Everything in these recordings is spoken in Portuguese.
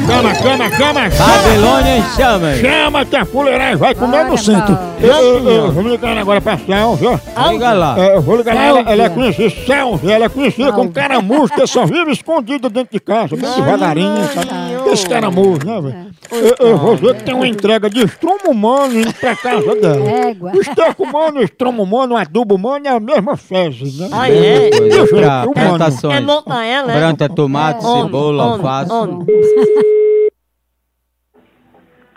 na grande, chama, chama, chama, chama! Babilônia chama! Chama que a fuleiragem vai comer no centro! Eu, eu, eu vou ligar agora pra Selva. Liga lá. É, eu vou ligar ela, ela é conhecida, Selva, ela é conhecida como caramujo, que só vive escondida dentro de casa, bem devagarinho, sabe? Esse caramujo, né, velho? Eu, eu vou ver que tem uma entrega de estrumo humano indo pra casa dela. Égua. O esterco humano, o estrumo humano, o adubo humano é a mesma fezes, né? Ah, é? Coisa Deixa eu pra humano. plantações. É né? Planta tomate, Homem, cebola, homem, alface. homem.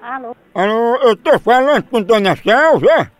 Alô? Alô, eu tô falando com Dona Selva?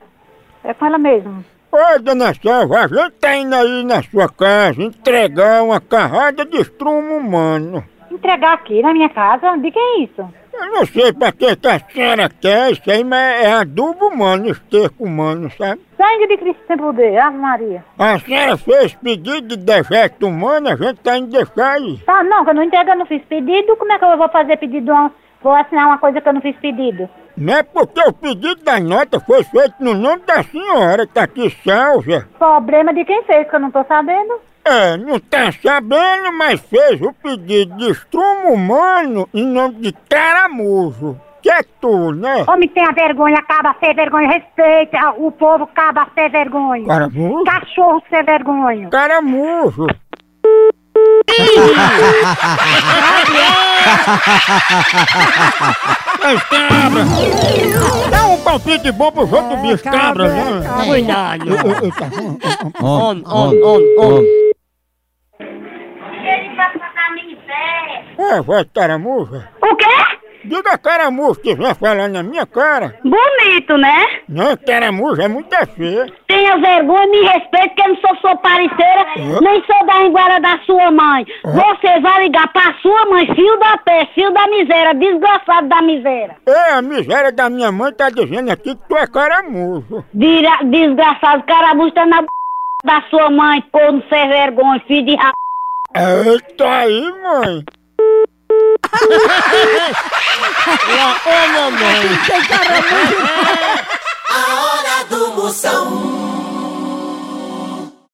É com ela mesmo. Oi, Dona Selva, a gente tá indo aí na sua casa entregar uma carrada de estrumo humano. Entregar aqui na minha casa? De que é isso? Eu não sei pra que que a senhora quer isso aí, mas é adubo humano, esterco humano, sabe? Sangue de Cristo sem poder, Ave Maria. A senhora fez pedido de dejeto humano, a gente tá indo deixar aí. Tá, não, que eu não entrego, eu não fiz pedido. Como é que eu vou fazer pedido? de uma- Vou assinar uma coisa que eu não fiz pedido. Não é porque o pedido da nota foi feito no nome da senhora, tá aqui salva. Problema de quem fez, que eu não tô sabendo. É, não tá sabendo, mas fez o pedido de estrumo humano em nome de caramujo. Que é tu, né? Homem, tenha vergonha, acaba sem vergonha, respeita o povo, acaba sem vergonha. Caramujo? Cachorro sem vergonha. Caramujo. As cabras! Dá um palpite bom pro jogo do bicho cabra, né? Cuidado. Tá- homem. Ele vai pagar miséria. É, vai caramuja. O quê? Diga caramujo que vem falar na minha cara. Bonito, né? Não, caramujo é muito feia. Tenha vergonha, me respeite, que eu não sou sua parceira, nem sou da linguara da sua mãe. Você vai ligar pra sua mãe, filho da peste, filho da miséria, desgraçado da miséria. É, a miséria da minha mãe tá dizendo aqui que tu é caramujo. Dira- desgraçado, carabucho tá na b... da sua mãe, corno sem vergonha, filho de ra... Eita aí, mãe. Ô, mamãe. A hora do Moção.